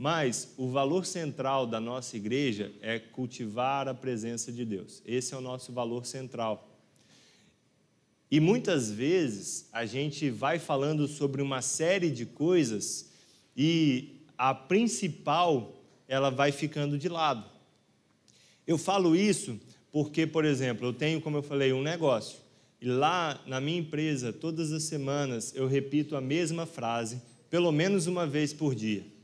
Mas o valor central da nossa igreja é cultivar a presença de Deus. Esse é o nosso valor central. E muitas vezes a gente vai falando sobre uma série de coisas e a principal ela vai ficando de lado. Eu falo isso porque, por exemplo, eu tenho, como eu falei, um negócio. E lá na minha empresa, todas as semanas, eu repito a mesma frase, pelo menos uma vez por dia.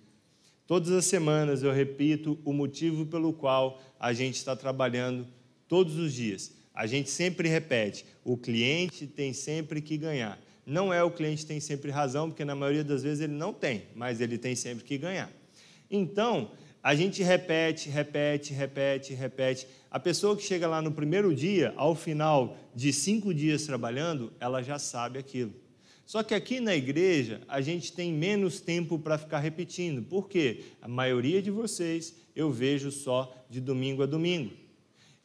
Todas as semanas eu repito o motivo pelo qual a gente está trabalhando todos os dias. A gente sempre repete: o cliente tem sempre que ganhar. Não é o cliente tem sempre razão, porque na maioria das vezes ele não tem, mas ele tem sempre que ganhar. Então, a gente repete, repete, repete, repete. A pessoa que chega lá no primeiro dia, ao final de cinco dias trabalhando, ela já sabe aquilo. Só que aqui na igreja a gente tem menos tempo para ficar repetindo. Por quê? A maioria de vocês eu vejo só de domingo a domingo.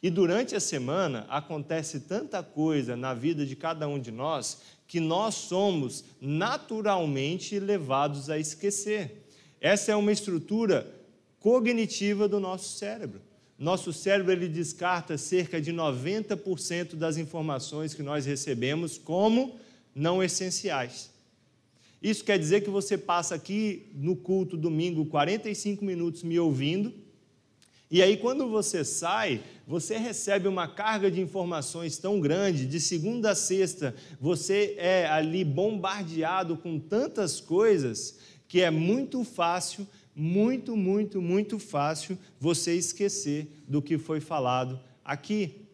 E durante a semana acontece tanta coisa na vida de cada um de nós que nós somos naturalmente levados a esquecer. Essa é uma estrutura cognitiva do nosso cérebro. Nosso cérebro ele descarta cerca de 90% das informações que nós recebemos como não essenciais. Isso quer dizer que você passa aqui no culto domingo 45 minutos me ouvindo, e aí quando você sai, você recebe uma carga de informações tão grande, de segunda a sexta, você é ali bombardeado com tantas coisas que é muito fácil, muito, muito, muito fácil você esquecer do que foi falado aqui.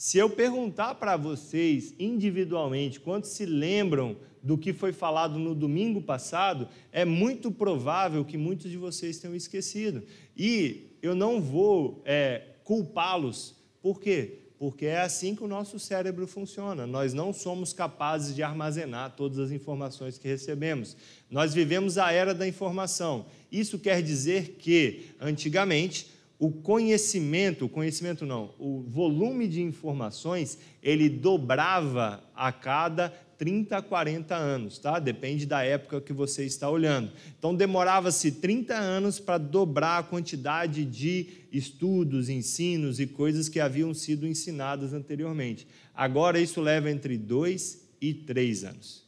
Se eu perguntar para vocês individualmente quantos se lembram do que foi falado no domingo passado, é muito provável que muitos de vocês tenham esquecido. E eu não vou é, culpá-los. Por quê? Porque é assim que o nosso cérebro funciona. Nós não somos capazes de armazenar todas as informações que recebemos. Nós vivemos a era da informação. Isso quer dizer que, antigamente, o conhecimento, o conhecimento não, o volume de informações, ele dobrava a cada 30 40 anos, tá? Depende da época que você está olhando. Então demorava-se 30 anos para dobrar a quantidade de estudos, ensinos e coisas que haviam sido ensinadas anteriormente. Agora isso leva entre 2 e 3 anos.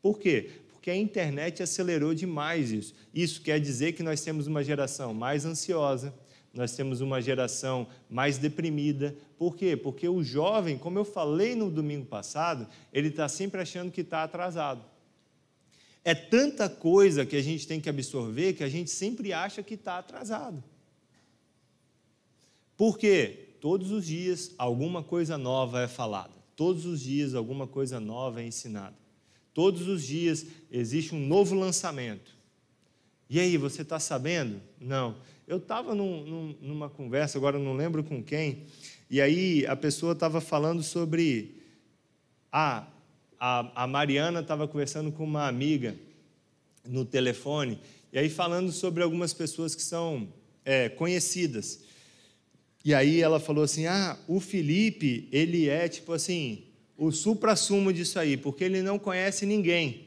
Por quê? Porque a internet acelerou demais isso. Isso quer dizer que nós temos uma geração mais ansiosa, nós temos uma geração mais deprimida. Por quê? Porque o jovem, como eu falei no domingo passado, ele está sempre achando que está atrasado. É tanta coisa que a gente tem que absorver que a gente sempre acha que está atrasado. Por quê? Todos os dias alguma coisa nova é falada. Todos os dias alguma coisa nova é ensinada. Todos os dias existe um novo lançamento. E aí, você está sabendo? Não. Eu estava num, num, numa conversa, agora não lembro com quem, e aí a pessoa estava falando sobre. Ah, a, a Mariana estava conversando com uma amiga no telefone, e aí falando sobre algumas pessoas que são é, conhecidas. E aí ela falou assim: ah, o Felipe, ele é tipo assim, o supra-sumo disso aí, porque ele não conhece ninguém.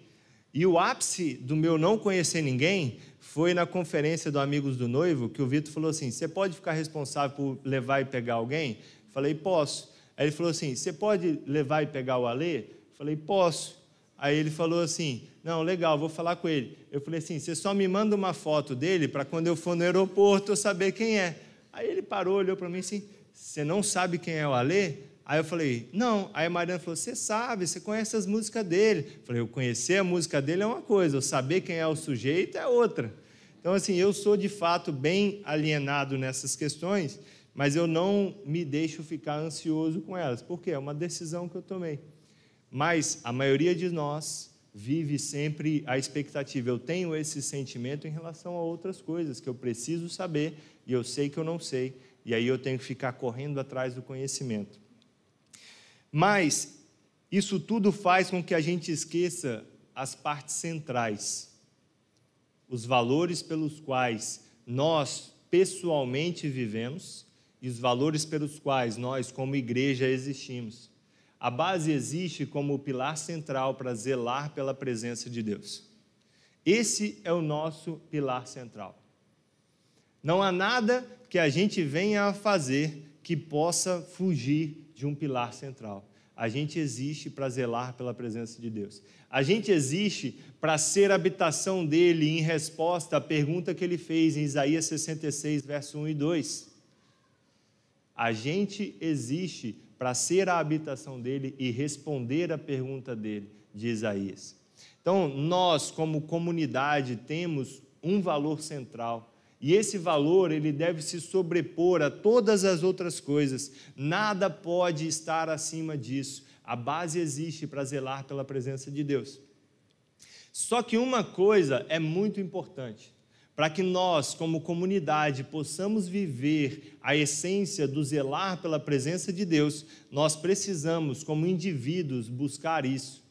E o ápice do meu não conhecer ninguém foi na conferência do Amigos do Noivo que o Vitor falou assim: Você pode ficar responsável por levar e pegar alguém? Falei: Posso. Aí ele falou assim: Você pode levar e pegar o Alê? Falei: Posso. Aí ele falou assim: Não, legal, vou falar com ele. Eu falei assim: Você só me manda uma foto dele para quando eu for no aeroporto eu saber quem é. Aí ele parou, olhou para mim assim: Você não sabe quem é o Alê? Aí eu falei, não. Aí a Mariana falou, você sabe, você conhece as músicas dele. Eu falei, eu conhecer a música dele é uma coisa, eu saber quem é o sujeito é outra. Então, assim, eu sou de fato bem alienado nessas questões, mas eu não me deixo ficar ansioso com elas, porque é uma decisão que eu tomei. Mas a maioria de nós vive sempre a expectativa. Eu tenho esse sentimento em relação a outras coisas que eu preciso saber e eu sei que eu não sei, e aí eu tenho que ficar correndo atrás do conhecimento. Mas isso tudo faz com que a gente esqueça as partes centrais os valores pelos quais nós pessoalmente vivemos e os valores pelos quais nós, como igreja, existimos. A base existe como o pilar central para zelar pela presença de Deus. Esse é o nosso pilar central. Não há nada que a gente venha a fazer que possa fugir de um pilar central. A gente existe para zelar pela presença de Deus. A gente existe para ser habitação dele em resposta à pergunta que ele fez em Isaías 66, verso 1 e 2. A gente existe para ser a habitação dele e responder à pergunta dele, de Isaías. Então, nós, como comunidade, temos um valor central. E esse valor, ele deve se sobrepor a todas as outras coisas. Nada pode estar acima disso. A base existe para zelar pela presença de Deus. Só que uma coisa é muito importante. Para que nós, como comunidade, possamos viver a essência do zelar pela presença de Deus, nós precisamos, como indivíduos, buscar isso.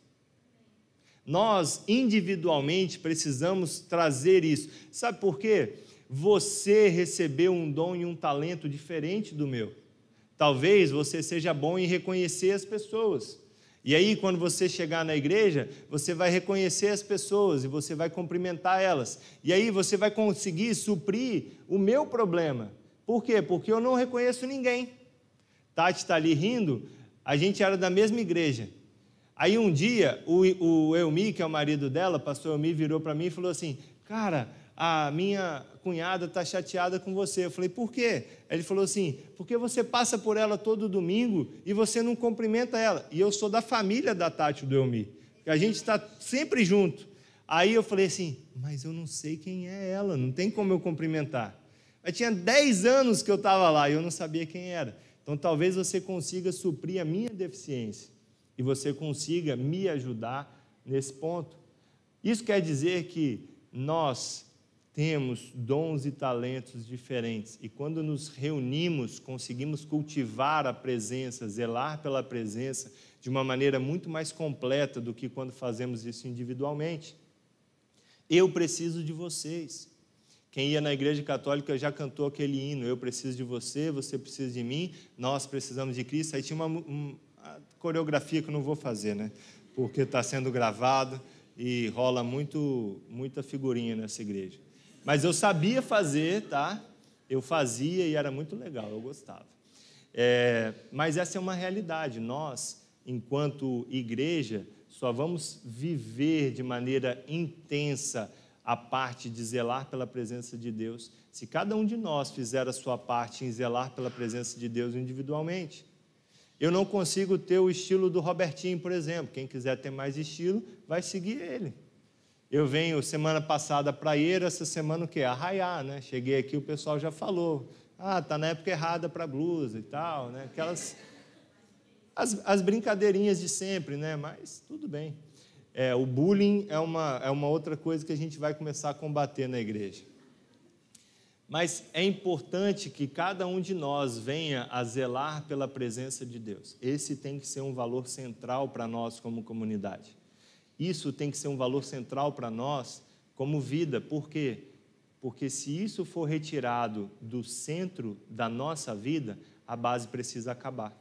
Nós, individualmente, precisamos trazer isso. Sabe por quê? Você recebeu um dom e um talento diferente do meu. Talvez você seja bom em reconhecer as pessoas. E aí, quando você chegar na igreja, você vai reconhecer as pessoas e você vai cumprimentar elas. E aí você vai conseguir suprir o meu problema. Por quê? Porque eu não reconheço ninguém. Tati está ali rindo, a gente era da mesma igreja. Aí um dia, o, o Elmi, que é o marido dela, pastor Elmi, virou para mim e falou assim: Cara, a minha cunhada está chateada com você. Eu falei, por quê? Ele falou assim, porque você passa por ela todo domingo e você não cumprimenta ela. E eu sou da família da Tati do Elmi. A gente está sempre junto. Aí eu falei assim, mas eu não sei quem é ela, não tem como eu cumprimentar. Mas tinha 10 anos que eu estava lá e eu não sabia quem era. Então talvez você consiga suprir a minha deficiência e você consiga me ajudar nesse ponto. Isso quer dizer que nós temos dons e talentos diferentes e quando nos reunimos, conseguimos cultivar a presença, zelar pela presença de uma maneira muito mais completa do que quando fazemos isso individualmente. Eu preciso de vocês. Quem ia na igreja católica já cantou aquele hino: Eu preciso de você, você precisa de mim, nós precisamos de Cristo. Aí tinha uma, uma coreografia que eu não vou fazer, né? Porque está sendo gravado e rola muito, muita figurinha nessa igreja. Mas eu sabia fazer, tá? Eu fazia e era muito legal, eu gostava. É, mas essa é uma realidade. Nós, enquanto igreja, só vamos viver de maneira intensa a parte de zelar pela presença de Deus se cada um de nós fizer a sua parte em zelar pela presença de Deus individualmente. Eu não consigo ter o estilo do Robertinho, por exemplo. Quem quiser ter mais estilo, vai seguir ele. Eu venho semana passada para ir, essa semana o quê? Arraiar, né? Cheguei aqui, o pessoal já falou. Ah, tá na época errada para blusa e tal, né? Aquelas as, as brincadeirinhas de sempre, né? Mas tudo bem. É, o bullying é uma, é uma outra coisa que a gente vai começar a combater na igreja. Mas é importante que cada um de nós venha a zelar pela presença de Deus. Esse tem que ser um valor central para nós como comunidade. Isso tem que ser um valor central para nós como vida. Por quê? Porque se isso for retirado do centro da nossa vida, a base precisa acabar.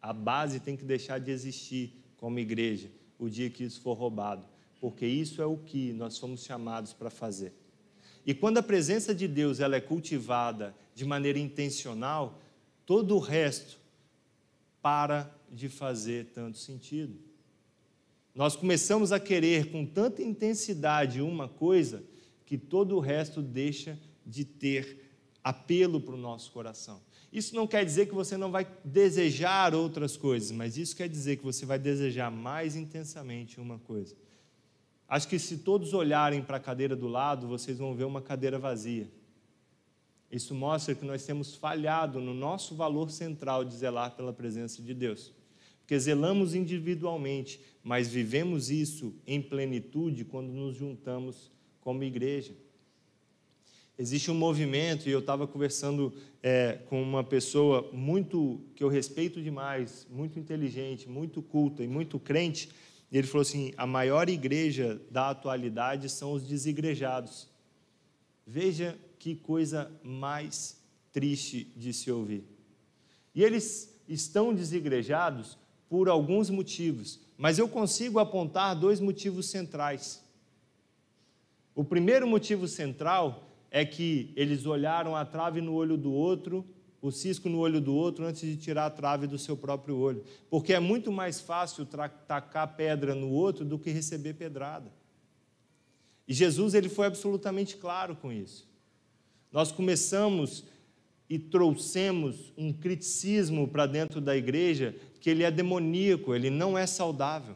A base tem que deixar de existir como igreja o dia que isso for roubado, porque isso é o que nós somos chamados para fazer. E quando a presença de Deus ela é cultivada de maneira intencional, todo o resto para de fazer tanto sentido. Nós começamos a querer com tanta intensidade uma coisa que todo o resto deixa de ter apelo para o nosso coração. Isso não quer dizer que você não vai desejar outras coisas, mas isso quer dizer que você vai desejar mais intensamente uma coisa. Acho que se todos olharem para a cadeira do lado, vocês vão ver uma cadeira vazia. Isso mostra que nós temos falhado no nosso valor central de zelar pela presença de Deus porque zelamos individualmente, mas vivemos isso em plenitude quando nos juntamos como igreja. Existe um movimento, e eu estava conversando é, com uma pessoa muito que eu respeito demais, muito inteligente, muito culta e muito crente, e ele falou assim: a maior igreja da atualidade são os desigrejados. Veja que coisa mais triste de se ouvir. E eles estão desigrejados por alguns motivos, mas eu consigo apontar dois motivos centrais. O primeiro motivo central é que eles olharam a trave no olho do outro, o cisco no olho do outro, antes de tirar a trave do seu próprio olho. Porque é muito mais fácil tacar pedra no outro do que receber pedrada. E Jesus ele foi absolutamente claro com isso. Nós começamos e trouxemos um criticismo para dentro da igreja que ele é demoníaco, ele não é saudável.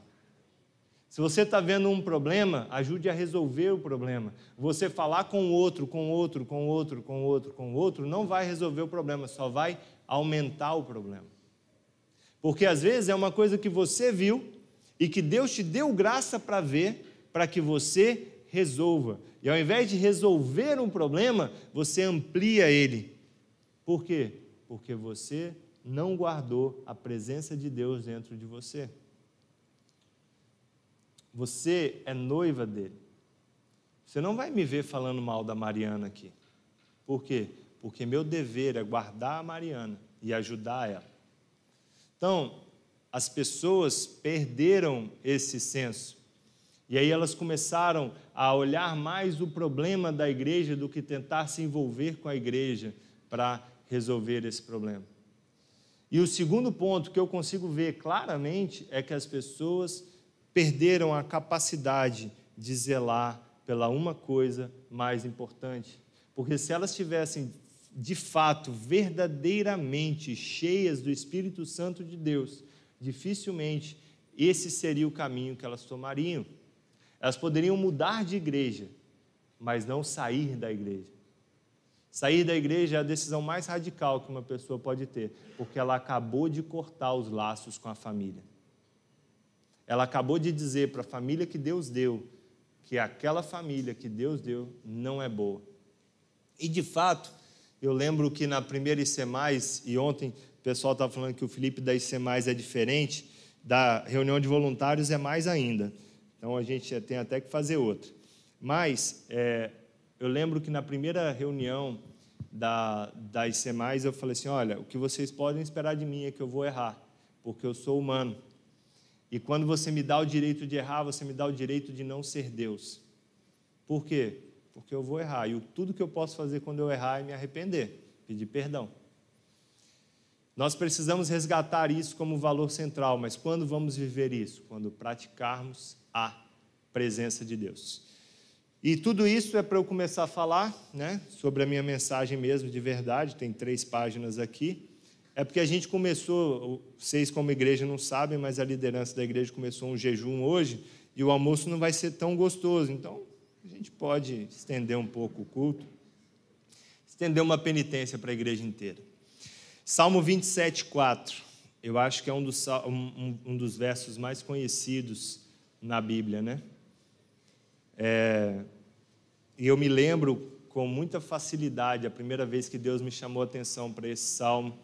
Se você está vendo um problema, ajude a resolver o problema. Você falar com outro, com outro, com outro, com outro, com outro, não vai resolver o problema, só vai aumentar o problema. Porque às vezes é uma coisa que você viu e que Deus te deu graça para ver, para que você resolva. E ao invés de resolver um problema, você amplia ele. Por quê? Porque você não guardou a presença de Deus dentro de você. Você é noiva dele. Você não vai me ver falando mal da Mariana aqui. Por quê? Porque meu dever é guardar a Mariana e ajudar ela. Então, as pessoas perderam esse senso. E aí elas começaram a olhar mais o problema da igreja do que tentar se envolver com a igreja para resolver esse problema. E o segundo ponto que eu consigo ver claramente é que as pessoas perderam a capacidade de zelar pela uma coisa mais importante. Porque se elas tivessem de fato, verdadeiramente cheias do Espírito Santo de Deus, dificilmente esse seria o caminho que elas tomariam. Elas poderiam mudar de igreja, mas não sair da igreja. Sair da igreja é a decisão mais radical que uma pessoa pode ter, porque ela acabou de cortar os laços com a família. Ela acabou de dizer para a família que Deus deu que aquela família que Deus deu não é boa. E de fato, eu lembro que na primeira ICMais, e ontem o pessoal estava falando que o Felipe da ICMais é diferente, da reunião de voluntários é mais ainda. Então a gente tem até que fazer outra. Mas é, eu lembro que na primeira reunião da, da eu falei assim: olha, o que vocês podem esperar de mim é que eu vou errar, porque eu sou humano. E quando você me dá o direito de errar, você me dá o direito de não ser Deus. Por quê? Porque eu vou errar. E tudo que eu posso fazer quando eu errar é me arrepender, pedir perdão. Nós precisamos resgatar isso como valor central, mas quando vamos viver isso? Quando praticarmos a presença de Deus. E tudo isso é para eu começar a falar né, sobre a minha mensagem mesmo, de verdade, tem três páginas aqui é porque a gente começou, vocês como igreja não sabem, mas a liderança da igreja começou um jejum hoje e o almoço não vai ser tão gostoso. Então, a gente pode estender um pouco o culto, estender uma penitência para a igreja inteira. Salmo 27, 4. Eu acho que é um dos, um, um dos versos mais conhecidos na Bíblia, né? É, e eu me lembro com muita facilidade a primeira vez que Deus me chamou a atenção para esse salmo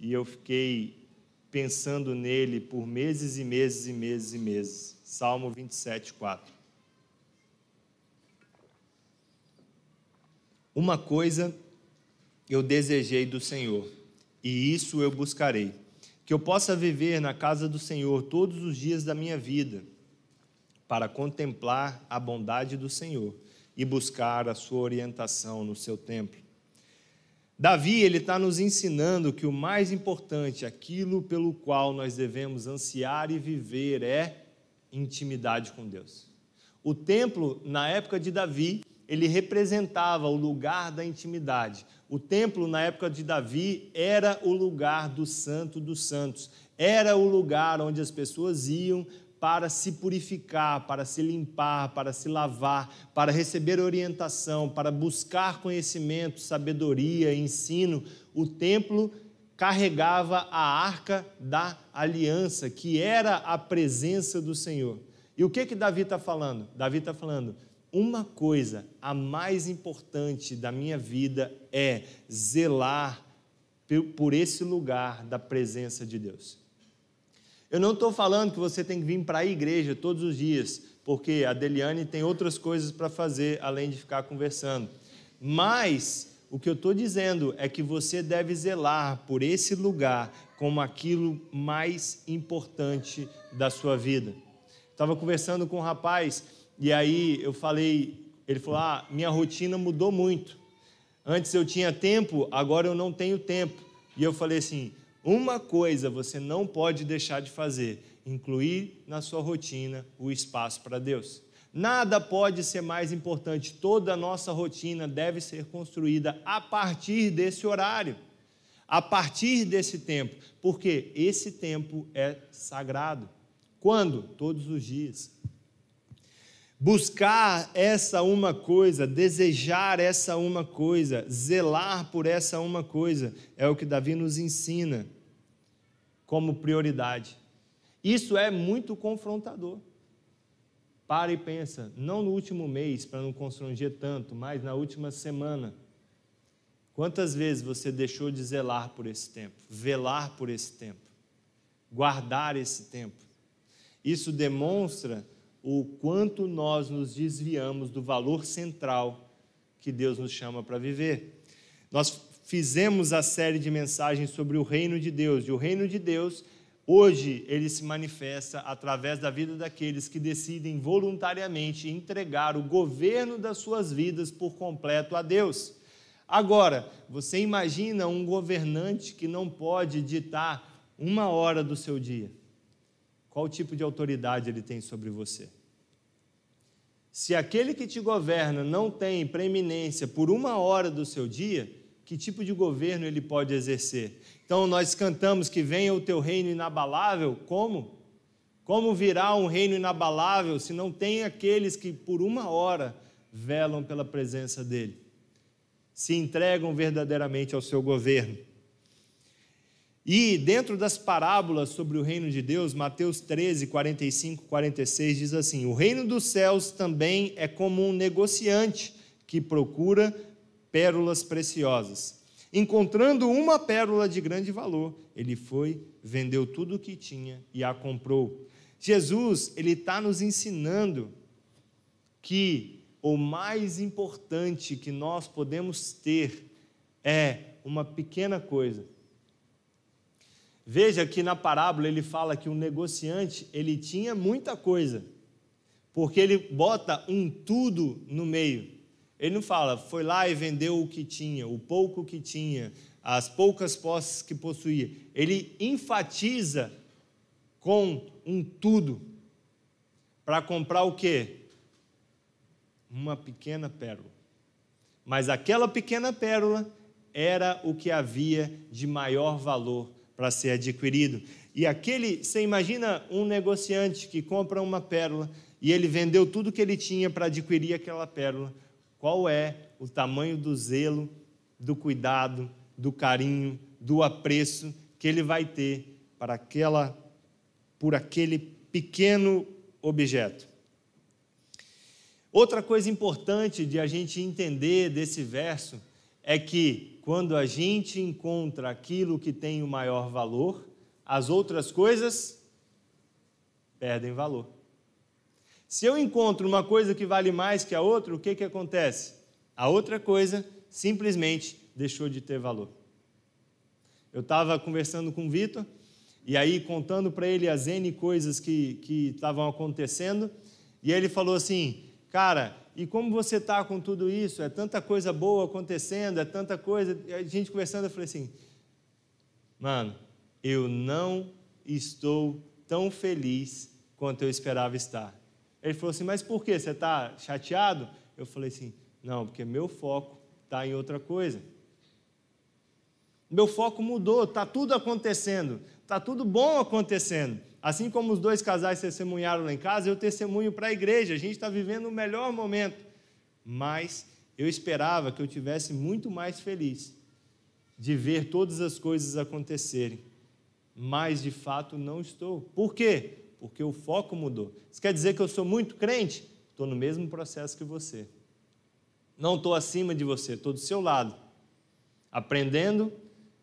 e eu fiquei pensando nele por meses e meses e meses e meses. Salmo 27, 4. Uma coisa eu desejei do Senhor, e isso eu buscarei: que eu possa viver na casa do Senhor todos os dias da minha vida, para contemplar a bondade do Senhor e buscar a sua orientação no seu templo. Davi ele está nos ensinando que o mais importante, aquilo pelo qual nós devemos ansiar e viver é intimidade com Deus. O templo, na época de Davi, ele representava o lugar da intimidade. O templo, na época de Davi, era o lugar do Santo dos Santos. Era o lugar onde as pessoas iam para se purificar, para se limpar, para se lavar, para receber orientação, para buscar conhecimento, sabedoria, ensino, o templo carregava a arca da aliança, que era a presença do Senhor. E o que que Davi está falando? Davi está falando, uma coisa, a mais importante da minha vida é zelar por esse lugar da presença de Deus. Eu não estou falando que você tem que vir para a igreja todos os dias, porque a Deliane tem outras coisas para fazer além de ficar conversando. Mas o que eu estou dizendo é que você deve zelar por esse lugar como aquilo mais importante da sua vida. Estava conversando com um rapaz e aí eu falei Ele falou: Ah, minha rotina mudou muito. Antes eu tinha tempo, agora eu não tenho tempo. E eu falei assim: uma coisa você não pode deixar de fazer: incluir na sua rotina o espaço para Deus. Nada pode ser mais importante, toda a nossa rotina deve ser construída a partir desse horário, a partir desse tempo, porque esse tempo é sagrado. Quando? Todos os dias. Buscar essa uma coisa, desejar essa uma coisa, zelar por essa uma coisa, é o que Davi nos ensina como prioridade. Isso é muito confrontador. Para e pensa, não no último mês, para não constranger tanto, mas na última semana. Quantas vezes você deixou de zelar por esse tempo, velar por esse tempo, guardar esse tempo? Isso demonstra o quanto nós nos desviamos do valor central que Deus nos chama para viver. Nós fizemos a série de mensagens sobre o reino de Deus, e o reino de Deus, hoje, ele se manifesta através da vida daqueles que decidem voluntariamente entregar o governo das suas vidas por completo a Deus. Agora, você imagina um governante que não pode ditar uma hora do seu dia qual tipo de autoridade ele tem sobre você. Se aquele que te governa não tem preeminência por uma hora do seu dia, que tipo de governo ele pode exercer? Então nós cantamos que venha o teu reino inabalável, como? Como virá um reino inabalável se não tem aqueles que por uma hora velam pela presença dele, se entregam verdadeiramente ao seu governo? E dentro das parábolas sobre o reino de Deus, Mateus 13, 45, 46 diz assim: O reino dos céus também é como um negociante que procura pérolas preciosas. Encontrando uma pérola de grande valor, ele foi, vendeu tudo o que tinha e a comprou. Jesus, ele está nos ensinando que o mais importante que nós podemos ter é uma pequena coisa Veja que na parábola ele fala que o negociante ele tinha muita coisa, porque ele bota um tudo no meio. Ele não fala, foi lá e vendeu o que tinha, o pouco que tinha, as poucas posses que possuía. Ele enfatiza com um tudo para comprar o quê? Uma pequena pérola. Mas aquela pequena pérola era o que havia de maior valor para ser adquirido. E aquele, você imagina um negociante que compra uma pérola e ele vendeu tudo que ele tinha para adquirir aquela pérola. Qual é o tamanho do zelo, do cuidado, do carinho, do apreço que ele vai ter para aquela por aquele pequeno objeto? Outra coisa importante de a gente entender desse verso é que quando a gente encontra aquilo que tem o maior valor, as outras coisas perdem valor. Se eu encontro uma coisa que vale mais que a outra, o que, que acontece? A outra coisa simplesmente deixou de ter valor. Eu estava conversando com o Vitor, e aí contando para ele as N coisas que estavam acontecendo, e ele falou assim: Cara, e como você está com tudo isso? É tanta coisa boa acontecendo, é tanta coisa. E a gente conversando, eu falei assim: Mano, eu não estou tão feliz quanto eu esperava estar. Ele falou assim: Mas por quê? Você está chateado? Eu falei assim: Não, porque meu foco está em outra coisa. Meu foco mudou, está tudo acontecendo, está tudo bom acontecendo. Assim como os dois casais testemunharam lá em casa, eu testemunho para a igreja. A gente está vivendo o melhor momento. Mas eu esperava que eu tivesse muito mais feliz de ver todas as coisas acontecerem. Mas de fato não estou. Por quê? Porque o foco mudou. Isso quer dizer que eu sou muito crente? Estou no mesmo processo que você. Não estou acima de você, estou do seu lado. Aprendendo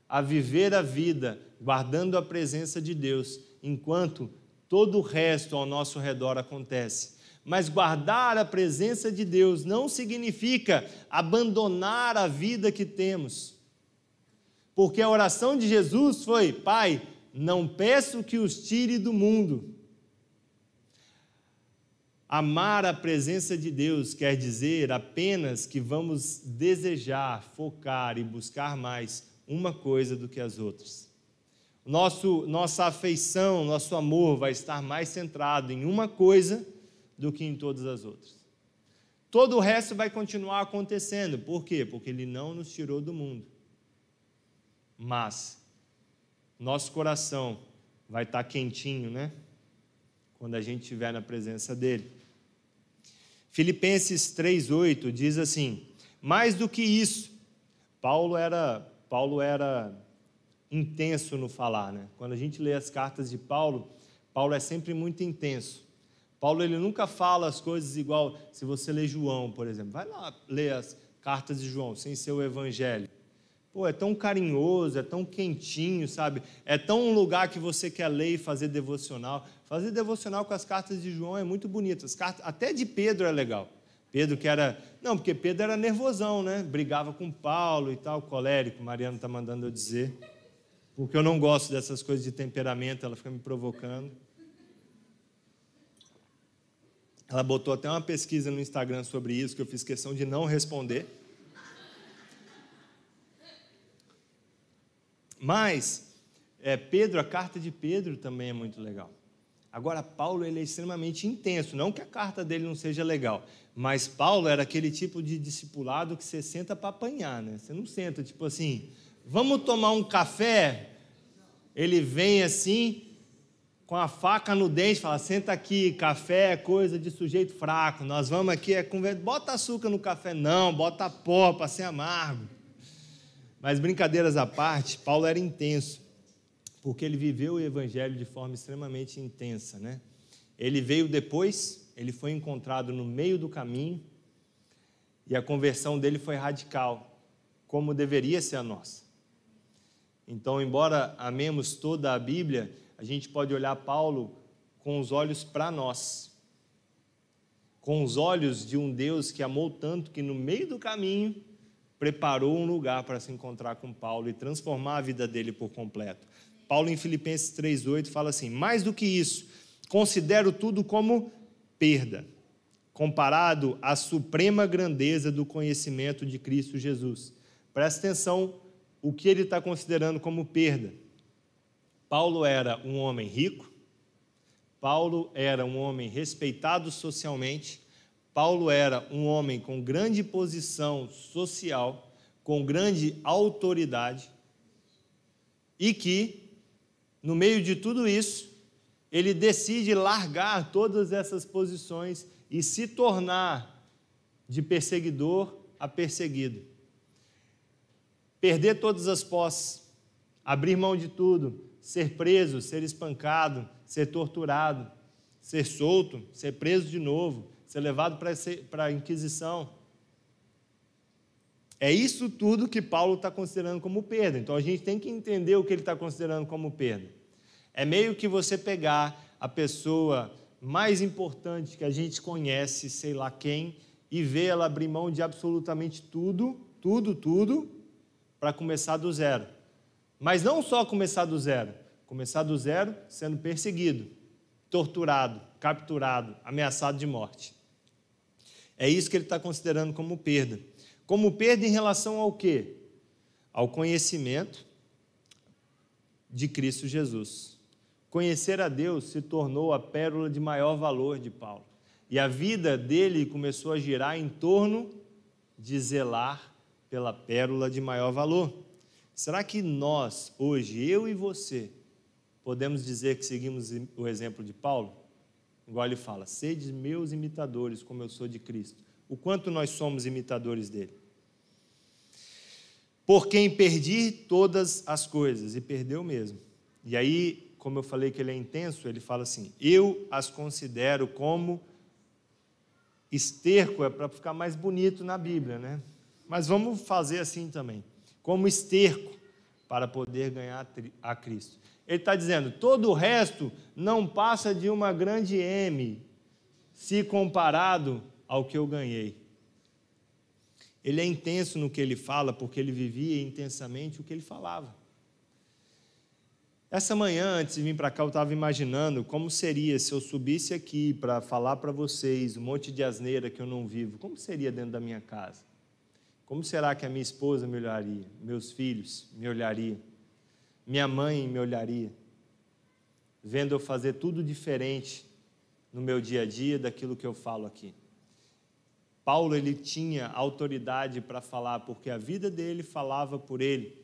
a viver a vida, guardando a presença de Deus enquanto todo o resto ao nosso redor acontece. Mas guardar a presença de Deus não significa abandonar a vida que temos. Porque a oração de Jesus foi: Pai, não peço que os tire do mundo. Amar a presença de Deus quer dizer apenas que vamos desejar, focar e buscar mais uma coisa do que as outras. Nosso, nossa afeição, nosso amor vai estar mais centrado em uma coisa do que em todas as outras. Todo o resto vai continuar acontecendo. Por quê? Porque Ele não nos tirou do mundo. Mas nosso coração vai estar quentinho, né? Quando a gente estiver na presença dEle. Filipenses 3:8 diz assim: Mais do que isso, Paulo era Paulo era intenso no falar, né? Quando a gente lê as cartas de Paulo, Paulo é sempre muito intenso. Paulo ele nunca fala as coisas igual se você lê João, por exemplo. Vai lá ler as cartas de João sem ser o evangelho. Pô, é tão carinhoso, é tão quentinho, sabe? É tão um lugar que você quer ler e fazer devocional. Fazer devocional com as cartas de João é muito bonito. As cartas, até de Pedro é legal. Pedro que era. Não, porque Pedro era nervosão, né? Brigava com Paulo e tal, colérico. Mariana está mandando eu dizer. Porque eu não gosto dessas coisas de temperamento, ela fica me provocando. Ela botou até uma pesquisa no Instagram sobre isso, que eu fiz questão de não responder. Mas, é, Pedro, a carta de Pedro também é muito legal. Agora, Paulo ele é extremamente intenso. Não que a carta dele não seja legal, mas Paulo era aquele tipo de discipulado que você senta para apanhar, né? Você não senta, tipo assim, vamos tomar um café? Ele vem assim, com a faca no dente, fala: senta aqui, café é coisa de sujeito fraco. Nós vamos aqui, é conversa. Bota açúcar no café, não, bota pó para ser amargo. Mas brincadeiras à parte, Paulo era intenso porque ele viveu o evangelho de forma extremamente intensa, né? Ele veio depois, ele foi encontrado no meio do caminho e a conversão dele foi radical, como deveria ser a nossa. Então, embora amemos toda a Bíblia, a gente pode olhar Paulo com os olhos para nós, com os olhos de um Deus que amou tanto que no meio do caminho preparou um lugar para se encontrar com Paulo e transformar a vida dele por completo. Paulo, em Filipenses 3,8, fala assim: mais do que isso, considero tudo como perda, comparado à suprema grandeza do conhecimento de Cristo Jesus. Presta atenção o que ele está considerando como perda. Paulo era um homem rico, Paulo era um homem respeitado socialmente, Paulo era um homem com grande posição social, com grande autoridade, e que no meio de tudo isso, ele decide largar todas essas posições e se tornar de perseguidor a perseguido. Perder todas as posses, abrir mão de tudo, ser preso, ser espancado, ser torturado, ser solto, ser preso de novo, ser levado para a Inquisição. É isso tudo que Paulo está considerando como perda. Então a gente tem que entender o que ele está considerando como perda. É meio que você pegar a pessoa mais importante que a gente conhece, sei lá quem, e ver ela abrir mão de absolutamente tudo, tudo, tudo, para começar do zero. Mas não só começar do zero, começar do zero sendo perseguido, torturado, capturado, ameaçado de morte. É isso que ele está considerando como perda. Como perda em relação ao quê? Ao conhecimento de Cristo Jesus. Conhecer a Deus se tornou a pérola de maior valor de Paulo. E a vida dele começou a girar em torno de zelar pela pérola de maior valor. Será que nós, hoje, eu e você, podemos dizer que seguimos o exemplo de Paulo? Igual ele fala: sede meus imitadores, como eu sou de Cristo. O quanto nós somos imitadores dele por quem perdi todas as coisas, e perdeu mesmo. E aí, como eu falei que ele é intenso, ele fala assim: eu as considero como esterco, é para ficar mais bonito na Bíblia, né? Mas vamos fazer assim também, como esterco, para poder ganhar a Cristo. Ele está dizendo: todo o resto não passa de uma grande M, se comparado ao que eu ganhei. Ele é intenso no que ele fala, porque ele vivia intensamente o que ele falava. Essa manhã, antes de vir para cá, eu estava imaginando como seria se eu subisse aqui para falar para vocês um monte de asneira que eu não vivo. Como seria dentro da minha casa? Como será que a minha esposa me olharia? Meus filhos me olhariam? Minha mãe me olharia? Vendo eu fazer tudo diferente no meu dia a dia daquilo que eu falo aqui. Paulo ele tinha autoridade para falar porque a vida dele falava por ele.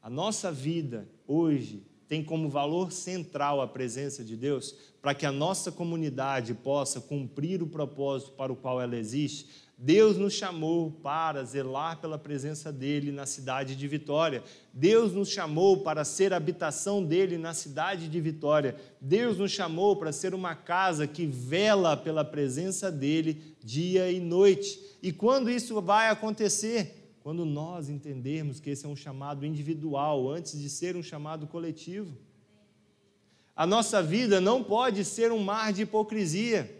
A nossa vida hoje tem como valor central a presença de Deus para que a nossa comunidade possa cumprir o propósito para o qual ela existe. Deus nos chamou para zelar pela presença dele na cidade de Vitória. Deus nos chamou para ser habitação dele na cidade de Vitória. Deus nos chamou para ser uma casa que vela pela presença dele dia e noite. E quando isso vai acontecer? Quando nós entendermos que esse é um chamado individual antes de ser um chamado coletivo. A nossa vida não pode ser um mar de hipocrisia.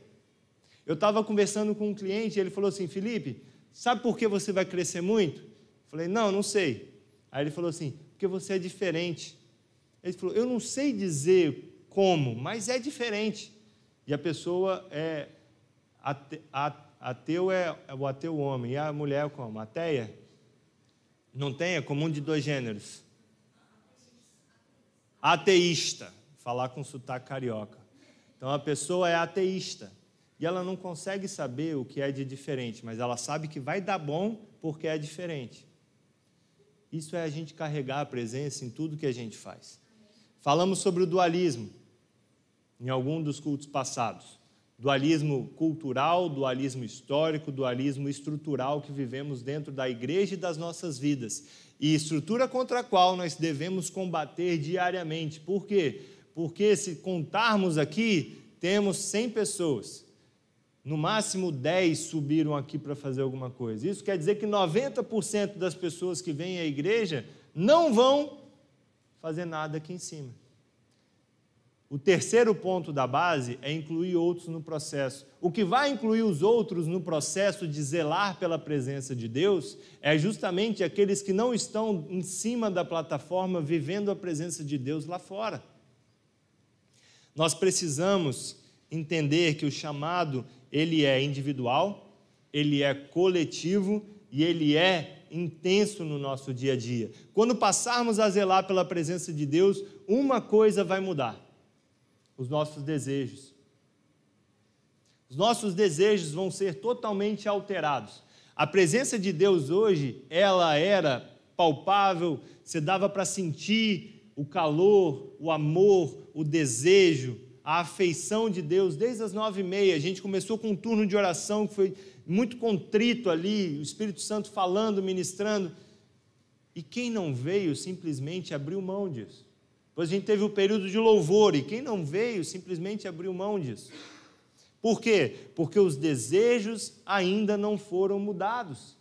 Eu estava conversando com um cliente e ele falou assim: Felipe, sabe por que você vai crescer muito? Eu falei: Não, não sei. Aí ele falou assim: Porque você é diferente. Ele falou: Eu não sei dizer como, mas é diferente. E a pessoa é. Ateu é, é o ateu homem, e a mulher é como? Ateia? Não tem? É comum de dois gêneros. Ateísta. Falar com sotaque carioca. Então a pessoa é ateísta e ela não consegue saber o que é de diferente, mas ela sabe que vai dar bom porque é diferente. Isso é a gente carregar a presença em tudo que a gente faz. Falamos sobre o dualismo em algum dos cultos passados. Dualismo cultural, dualismo histórico, dualismo estrutural que vivemos dentro da igreja e das nossas vidas. E estrutura contra a qual nós devemos combater diariamente. Por quê? Porque se contarmos aqui, temos 100 pessoas no máximo 10 subiram aqui para fazer alguma coisa. Isso quer dizer que 90% das pessoas que vêm à igreja não vão fazer nada aqui em cima. O terceiro ponto da base é incluir outros no processo. O que vai incluir os outros no processo de zelar pela presença de Deus é justamente aqueles que não estão em cima da plataforma vivendo a presença de Deus lá fora. Nós precisamos entender que o chamado ele é individual, ele é coletivo e ele é intenso no nosso dia a dia. Quando passarmos a zelar pela presença de Deus, uma coisa vai mudar: os nossos desejos. Os nossos desejos vão ser totalmente alterados. A presença de Deus hoje, ela era palpável, você dava para sentir o calor, o amor, o desejo, a afeição de Deus desde as nove e meia. A gente começou com um turno de oração que foi muito contrito ali, o Espírito Santo falando, ministrando. E quem não veio simplesmente abriu mão disso. Depois a gente teve o período de louvor, e quem não veio simplesmente abriu mão disso. Por quê? Porque os desejos ainda não foram mudados.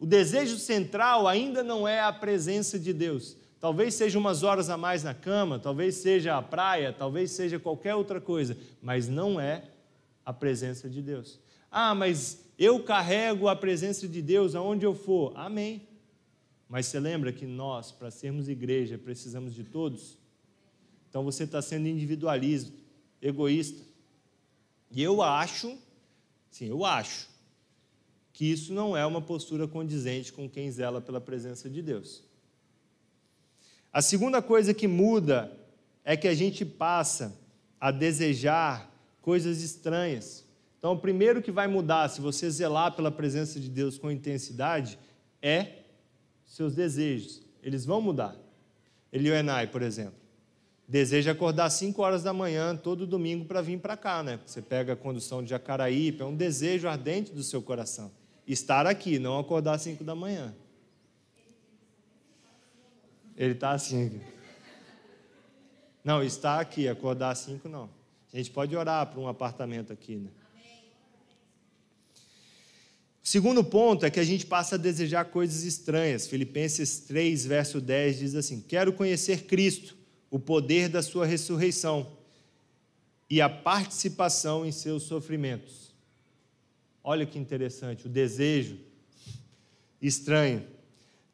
O desejo central ainda não é a presença de Deus. Talvez seja umas horas a mais na cama, talvez seja a praia, talvez seja qualquer outra coisa, mas não é a presença de Deus. Ah, mas eu carrego a presença de Deus aonde eu for. Amém. Mas você lembra que nós, para sermos igreja, precisamos de todos? Então você está sendo individualista, egoísta. E eu acho, sim, eu acho, que isso não é uma postura condizente com quem zela pela presença de Deus. A segunda coisa que muda é que a gente passa a desejar coisas estranhas. Então, o primeiro que vai mudar, se você zelar pela presença de Deus com intensidade, é seus desejos. Eles vão mudar. Elioenai, por exemplo, deseja acordar às 5 horas da manhã todo domingo para vir para cá, né? Você pega a condução de Jacaraípe, é um desejo ardente do seu coração. Estar aqui, não acordar às 5 da manhã. Ele está assim. Não, está aqui, acordar às cinco não. A gente pode orar para um apartamento aqui, né? O segundo ponto é que a gente passa a desejar coisas estranhas. Filipenses 3, verso 10 diz assim: Quero conhecer Cristo, o poder da sua ressurreição e a participação em seus sofrimentos. Olha que interessante, o desejo estranho,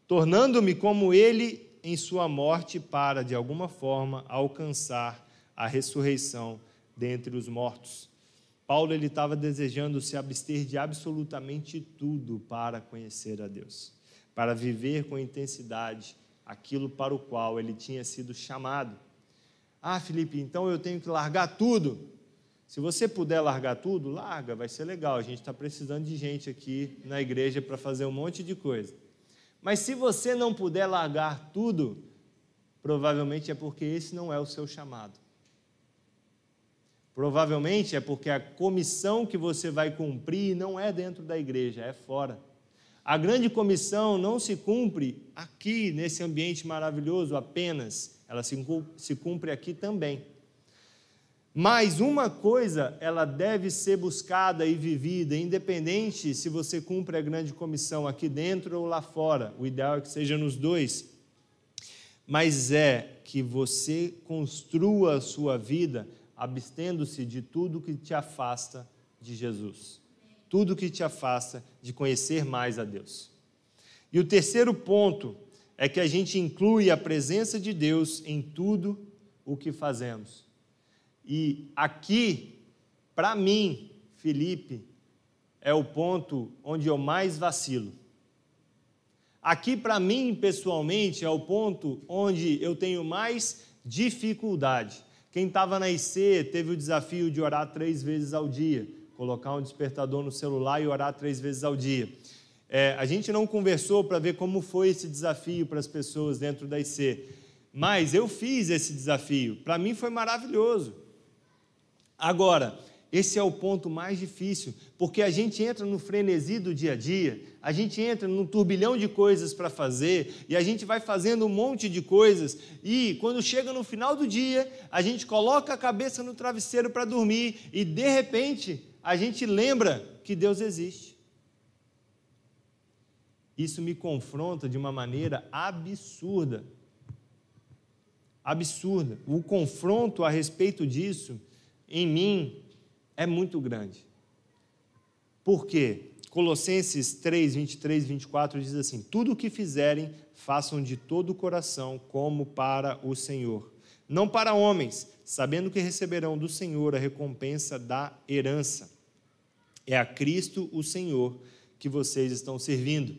tornando-me como ele em sua morte para, de alguma forma, alcançar a ressurreição dentre os mortos. Paulo ele estava desejando se abster de absolutamente tudo para conhecer a Deus, para viver com intensidade aquilo para o qual ele tinha sido chamado. Ah, Felipe, então eu tenho que largar tudo. Se você puder largar tudo, larga, vai ser legal. A gente está precisando de gente aqui na igreja para fazer um monte de coisa. Mas se você não puder largar tudo, provavelmente é porque esse não é o seu chamado. Provavelmente é porque a comissão que você vai cumprir não é dentro da igreja, é fora. A grande comissão não se cumpre aqui, nesse ambiente maravilhoso apenas, ela se cumpre aqui também. Mas uma coisa, ela deve ser buscada e vivida, independente se você cumpre a grande comissão aqui dentro ou lá fora. O ideal é que seja nos dois. Mas é que você construa a sua vida abstendo-se de tudo que te afasta de Jesus, tudo que te afasta de conhecer mais a Deus. E o terceiro ponto é que a gente inclui a presença de Deus em tudo o que fazemos. E aqui, para mim, Felipe, é o ponto onde eu mais vacilo. Aqui, para mim, pessoalmente, é o ponto onde eu tenho mais dificuldade. Quem estava na IC teve o desafio de orar três vezes ao dia, colocar um despertador no celular e orar três vezes ao dia. É, a gente não conversou para ver como foi esse desafio para as pessoas dentro da IC, mas eu fiz esse desafio. Para mim foi maravilhoso. Agora, esse é o ponto mais difícil, porque a gente entra no frenesi do dia a dia, a gente entra num turbilhão de coisas para fazer, e a gente vai fazendo um monte de coisas, e quando chega no final do dia, a gente coloca a cabeça no travesseiro para dormir, e de repente a gente lembra que Deus existe. Isso me confronta de uma maneira absurda. Absurda. O confronto a respeito disso, em mim, é muito grande. Por quê? Colossenses 3, 23 e 24 diz assim: Tudo o que fizerem, façam de todo o coração, como para o Senhor, não para homens, sabendo que receberão do Senhor a recompensa da herança. É a Cristo, o Senhor, que vocês estão servindo.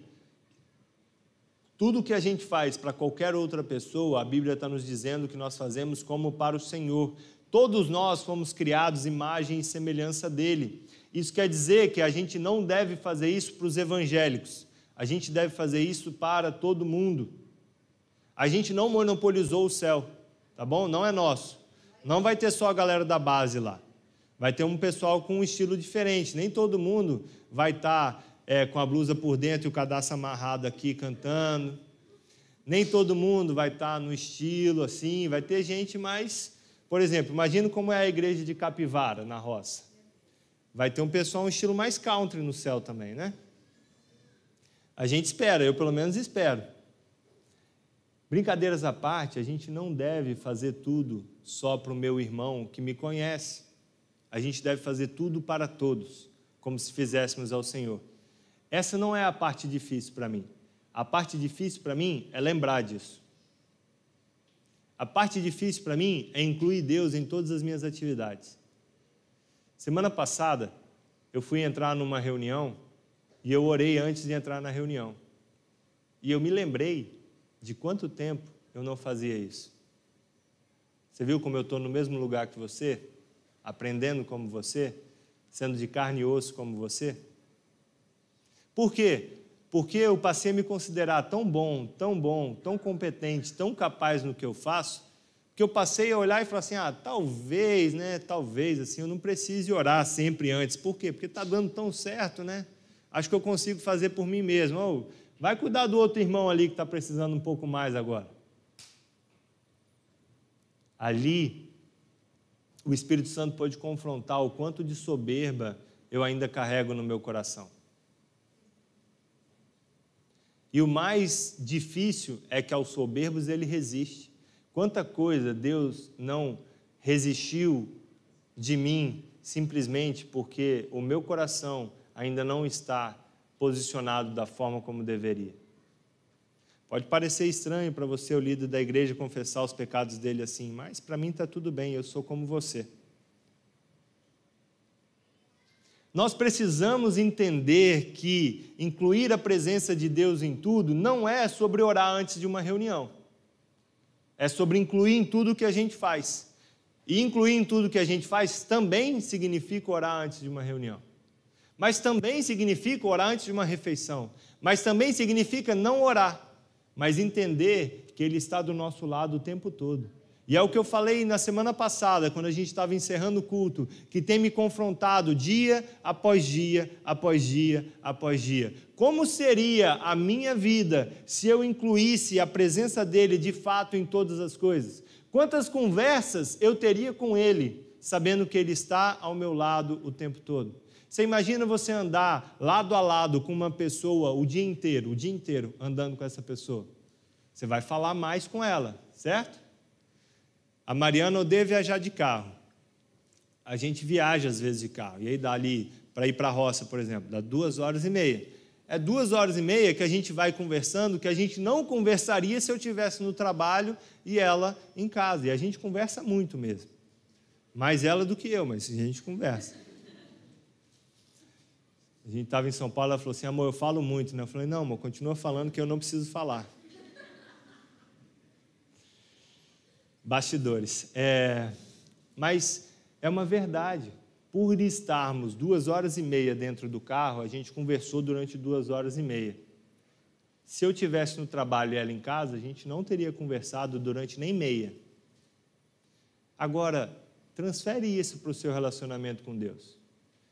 Tudo que a gente faz para qualquer outra pessoa, a Bíblia está nos dizendo que nós fazemos como para o Senhor, Todos nós fomos criados imagem e semelhança dele. Isso quer dizer que a gente não deve fazer isso para os evangélicos, a gente deve fazer isso para todo mundo. A gente não monopolizou o céu, tá bom? Não é nosso. Não vai ter só a galera da base lá. Vai ter um pessoal com um estilo diferente. Nem todo mundo vai estar tá, é, com a blusa por dentro e o cadastro amarrado aqui cantando. Nem todo mundo vai estar tá no estilo assim. Vai ter gente mais por exemplo, imagina como é a igreja de Capivara, na roça. Vai ter um pessoal um estilo mais country no céu também, né? A gente espera, eu pelo menos espero. Brincadeiras à parte, a gente não deve fazer tudo só para o meu irmão que me conhece. A gente deve fazer tudo para todos, como se fizéssemos ao Senhor. Essa não é a parte difícil para mim. A parte difícil para mim é lembrar disso. A parte difícil para mim é incluir Deus em todas as minhas atividades. Semana passada, eu fui entrar numa reunião e eu orei antes de entrar na reunião. E eu me lembrei de quanto tempo eu não fazia isso. Você viu como eu estou no mesmo lugar que você? Aprendendo como você? Sendo de carne e osso como você? Por quê? Porque eu passei a me considerar tão bom, tão bom, tão competente, tão capaz no que eu faço, que eu passei a olhar e falar assim: ah, talvez, né? Talvez, assim, eu não precise orar sempre antes. Por quê? Porque está dando tão certo, né? Acho que eu consigo fazer por mim mesmo. Oh, vai cuidar do outro irmão ali que está precisando um pouco mais agora. Ali, o Espírito Santo pode confrontar o quanto de soberba eu ainda carrego no meu coração. E o mais difícil é que aos soberbos ele resiste. Quanta coisa Deus não resistiu de mim simplesmente porque o meu coração ainda não está posicionado da forma como deveria. Pode parecer estranho para você, o líder da igreja, confessar os pecados dele assim, mas para mim está tudo bem, eu sou como você. Nós precisamos entender que incluir a presença de Deus em tudo não é sobre orar antes de uma reunião. É sobre incluir em tudo que a gente faz. E incluir em tudo que a gente faz também significa orar antes de uma reunião. Mas também significa orar antes de uma refeição. Mas também significa não orar, mas entender que Ele está do nosso lado o tempo todo. E é o que eu falei na semana passada, quando a gente estava encerrando o culto, que tem me confrontado dia após dia, após dia, após dia. Como seria a minha vida se eu incluísse a presença dele de fato em todas as coisas? Quantas conversas eu teria com ele, sabendo que ele está ao meu lado o tempo todo? Você imagina você andar lado a lado com uma pessoa o dia inteiro, o dia inteiro andando com essa pessoa? Você vai falar mais com ela, certo? A Mariana odeia viajar de carro. A gente viaja às vezes de carro. E aí dá ali, para ir para a roça, por exemplo, dá duas horas e meia. É duas horas e meia que a gente vai conversando, que a gente não conversaria se eu tivesse no trabalho e ela em casa. E a gente conversa muito mesmo. Mais ela do que eu, mas a gente conversa. A gente estava em São Paulo, ela falou assim, amor, eu falo muito, né? Eu falei, não, amor, continua falando que eu não preciso falar. Bastidores. É, mas é uma verdade. Por estarmos duas horas e meia dentro do carro, a gente conversou durante duas horas e meia. Se eu tivesse no trabalho e ela em casa, a gente não teria conversado durante nem meia. Agora, transfere isso para o seu relacionamento com Deus.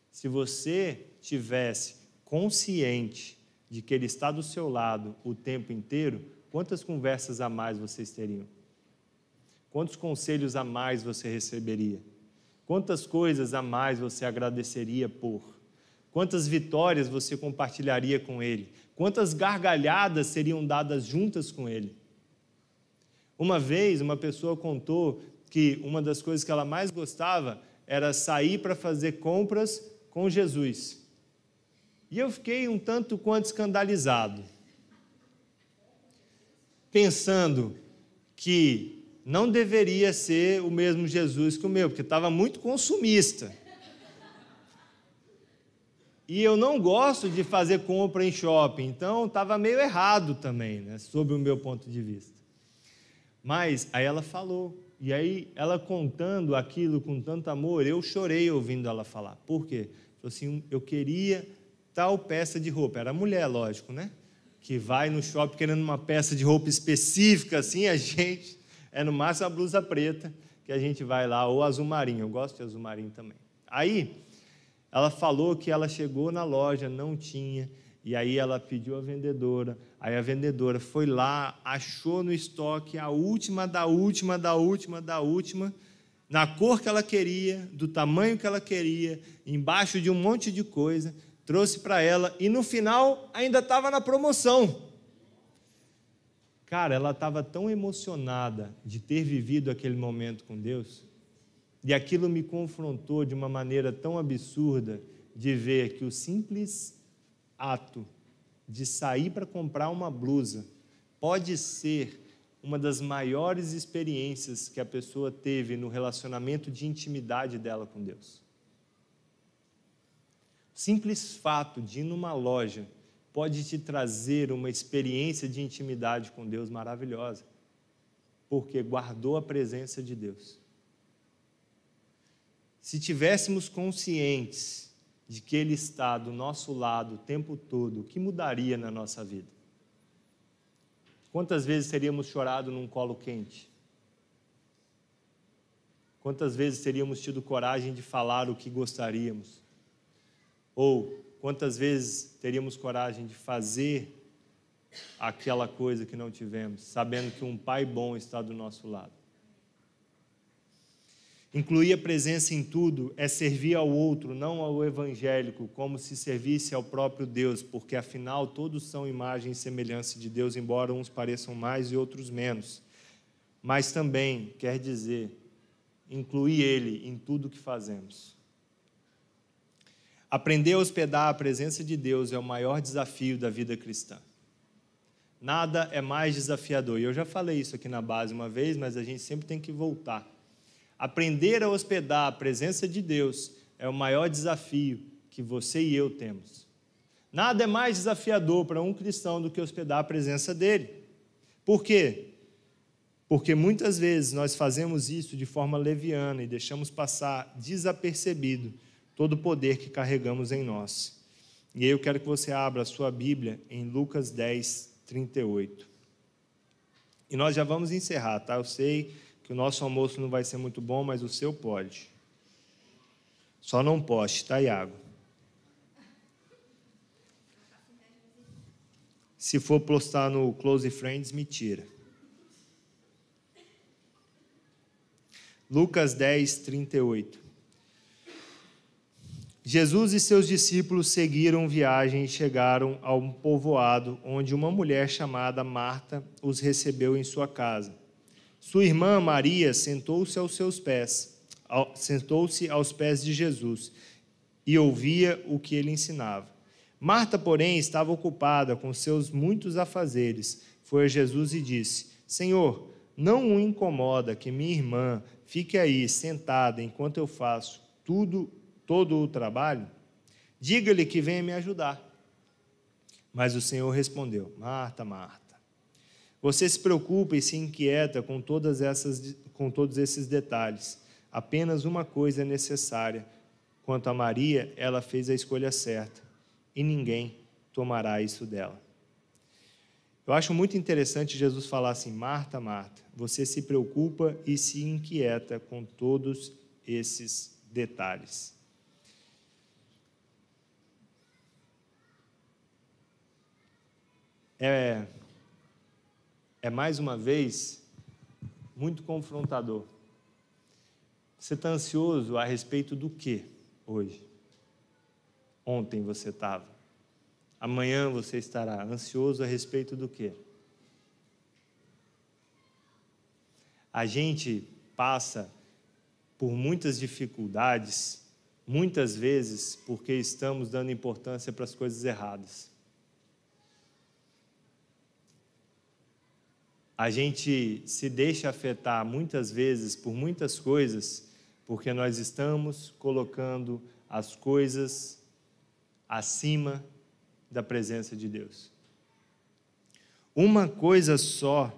Se você tivesse consciente de que Ele está do seu lado o tempo inteiro, quantas conversas a mais vocês teriam? Quantos conselhos a mais você receberia? Quantas coisas a mais você agradeceria por? Quantas vitórias você compartilharia com ele? Quantas gargalhadas seriam dadas juntas com ele? Uma vez, uma pessoa contou que uma das coisas que ela mais gostava era sair para fazer compras com Jesus. E eu fiquei um tanto quanto escandalizado, pensando que não deveria ser o mesmo Jesus que o meu, porque estava muito consumista. E eu não gosto de fazer compra em shopping, então estava meio errado também, né, sob o meu ponto de vista. Mas aí ela falou, e aí ela contando aquilo com tanto amor, eu chorei ouvindo ela falar. Por quê? Falou assim, eu queria tal peça de roupa. Era mulher, lógico, né? Que vai no shopping querendo uma peça de roupa específica, assim, a gente é no máximo a blusa preta que a gente vai lá, ou azul marinho, eu gosto de azul marinho também. Aí, ela falou que ela chegou na loja, não tinha, e aí ela pediu a vendedora, aí a vendedora foi lá, achou no estoque a última da última, da última, da última, na cor que ela queria, do tamanho que ela queria, embaixo de um monte de coisa, trouxe para ela, e no final ainda estava na promoção. Cara, ela estava tão emocionada de ter vivido aquele momento com Deus, e aquilo me confrontou de uma maneira tão absurda de ver que o simples ato de sair para comprar uma blusa pode ser uma das maiores experiências que a pessoa teve no relacionamento de intimidade dela com Deus. O simples fato de ir numa loja pode te trazer uma experiência de intimidade com Deus maravilhosa, porque guardou a presença de Deus. Se tivéssemos conscientes de que Ele está do nosso lado o tempo todo, o que mudaria na nossa vida? Quantas vezes teríamos chorado num colo quente? Quantas vezes teríamos tido coragem de falar o que gostaríamos? Ou Quantas vezes teríamos coragem de fazer aquela coisa que não tivemos, sabendo que um Pai bom está do nosso lado? Incluir a presença em tudo é servir ao outro, não ao evangélico, como se servisse ao próprio Deus, porque afinal todos são imagem e semelhança de Deus, embora uns pareçam mais e outros menos. Mas também quer dizer incluir Ele em tudo que fazemos. Aprender a hospedar a presença de Deus é o maior desafio da vida cristã. Nada é mais desafiador. E eu já falei isso aqui na base uma vez, mas a gente sempre tem que voltar. Aprender a hospedar a presença de Deus é o maior desafio que você e eu temos. Nada é mais desafiador para um cristão do que hospedar a presença dele. Por quê? Porque muitas vezes nós fazemos isso de forma leviana e deixamos passar desapercebido todo o poder que carregamos em nós. E aí eu quero que você abra a sua Bíblia em Lucas 10, 38. E nós já vamos encerrar, tá? Eu sei que o nosso almoço não vai ser muito bom, mas o seu pode. Só não poste, tá, Iago? Se for postar no Close Friends, me tira. Lucas 10, 38. Jesus e seus discípulos seguiram viagem e chegaram a um povoado onde uma mulher chamada Marta os recebeu em sua casa. Sua irmã Maria sentou-se aos seus pés, sentou-se aos pés de Jesus e ouvia o que ele ensinava. Marta, porém, estava ocupada com seus muitos afazeres. Foi a Jesus e disse: Senhor, não o incomoda que minha irmã fique aí sentada enquanto eu faço tudo todo o trabalho, diga-lhe que venha me ajudar. Mas o Senhor respondeu: Marta, Marta, você se preocupa e se inquieta com, todas essas, com todos esses detalhes. Apenas uma coisa é necessária. Quanto a Maria, ela fez a escolha certa e ninguém tomará isso dela. Eu acho muito interessante Jesus falar assim: Marta, Marta, você se preocupa e se inquieta com todos esses detalhes. É, é mais uma vez muito confrontador. Você está ansioso a respeito do que hoje? Ontem você estava. Amanhã você estará ansioso a respeito do que? A gente passa por muitas dificuldades, muitas vezes porque estamos dando importância para as coisas erradas. A gente se deixa afetar muitas vezes por muitas coisas, porque nós estamos colocando as coisas acima da presença de Deus. Uma coisa só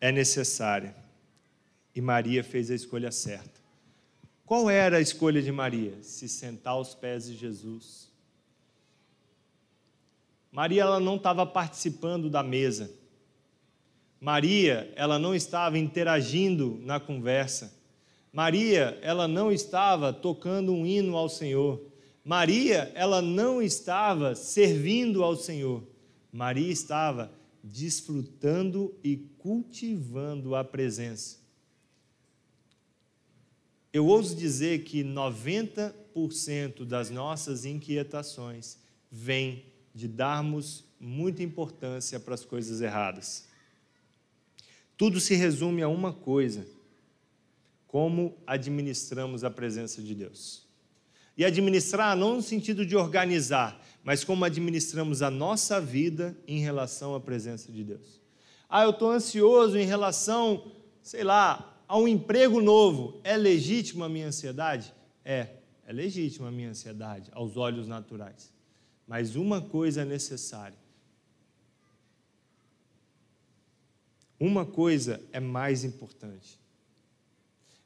é necessária, e Maria fez a escolha certa. Qual era a escolha de Maria? Se sentar aos pés de Jesus. Maria ela não estava participando da mesa Maria, ela não estava interagindo na conversa. Maria, ela não estava tocando um hino ao Senhor. Maria, ela não estava servindo ao Senhor. Maria estava desfrutando e cultivando a presença. Eu ouso dizer que 90% das nossas inquietações vem de darmos muita importância para as coisas erradas. Tudo se resume a uma coisa: como administramos a presença de Deus. E administrar não no sentido de organizar, mas como administramos a nossa vida em relação à presença de Deus. Ah, eu estou ansioso em relação, sei lá, a um emprego novo. É legítima a minha ansiedade? É, é legítima a minha ansiedade aos olhos naturais. Mas uma coisa é necessária: Uma coisa é mais importante.